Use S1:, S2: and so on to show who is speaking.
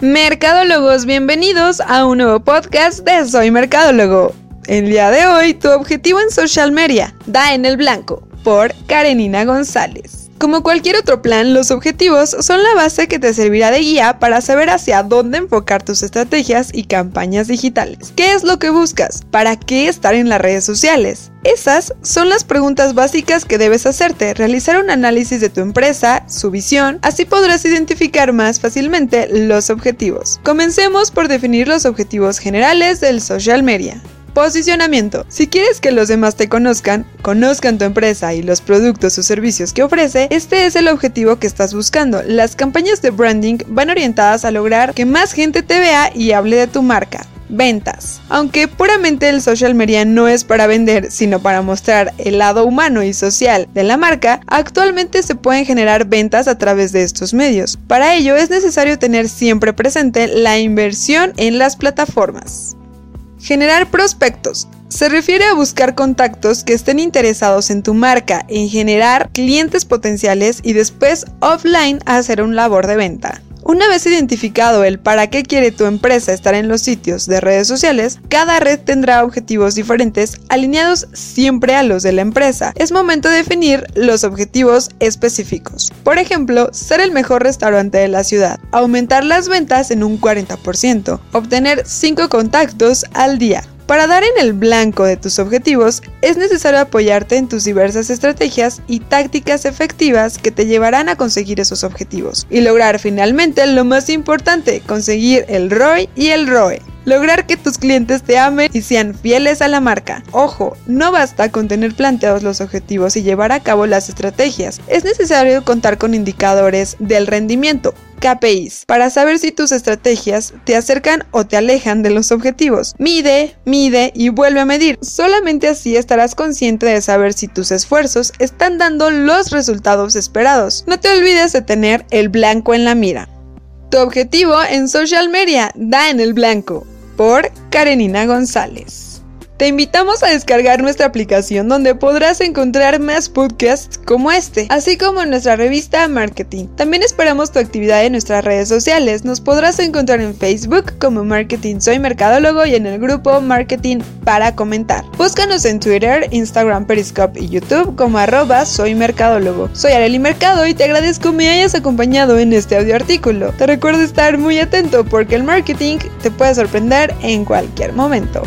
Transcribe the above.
S1: Mercadólogos, bienvenidos a un nuevo podcast de Soy Mercadólogo. El día de hoy, tu objetivo en social media, da en el blanco, por Karenina González. Como cualquier otro plan, los objetivos son la base que te servirá de guía para saber hacia dónde enfocar tus estrategias y campañas digitales. ¿Qué es lo que buscas? ¿Para qué estar en las redes sociales? Esas son las preguntas básicas que debes hacerte, realizar un análisis de tu empresa, su visión, así podrás identificar más fácilmente los objetivos. Comencemos por definir los objetivos generales del social media. Posicionamiento. Si quieres que los demás te conozcan, conozcan tu empresa y los productos o servicios que ofrece, este es el objetivo que estás buscando. Las campañas de branding van orientadas a lograr que más gente te vea y hable de tu marca. Ventas. Aunque puramente el social media no es para vender, sino para mostrar el lado humano y social de la marca, actualmente se pueden generar ventas a través de estos medios. Para ello es necesario tener siempre presente la inversión en las plataformas. Generar prospectos. Se refiere a buscar contactos que estén interesados en tu marca, en generar clientes potenciales y después offline hacer un labor de venta. Una vez identificado el para qué quiere tu empresa estar en los sitios de redes sociales, cada red tendrá objetivos diferentes alineados siempre a los de la empresa. Es momento de definir los objetivos específicos. Por ejemplo, ser el mejor restaurante de la ciudad, aumentar las ventas en un 40%, obtener 5 contactos al día, para dar en el blanco de tus objetivos, es necesario apoyarte en tus diversas estrategias y tácticas efectivas que te llevarán a conseguir esos objetivos y lograr finalmente lo más importante, conseguir el ROI y el ROE. Lograr que tus clientes te amen y sean fieles a la marca. Ojo, no basta con tener planteados los objetivos y llevar a cabo las estrategias. Es necesario contar con indicadores del rendimiento, KPIs, para saber si tus estrategias te acercan o te alejan de los objetivos. Mide, mide y vuelve a medir. Solamente así estarás consciente de saber si tus esfuerzos están dando los resultados esperados. No te olvides de tener el blanco en la mira. Tu objetivo en social media da en el blanco por Karenina González. Te invitamos a descargar nuestra aplicación donde podrás encontrar más podcasts como este, así como nuestra revista Marketing. También esperamos tu actividad en nuestras redes sociales. Nos podrás encontrar en Facebook como Marketing Soy Mercadólogo y en el grupo Marketing para comentar. Búscanos en Twitter, Instagram, Periscope y YouTube como arroba Soy Mercadólogo. Soy Areli Mercado y te agradezco me hayas acompañado en este audio artículo. Te recuerdo estar muy atento porque el marketing te puede sorprender en cualquier momento.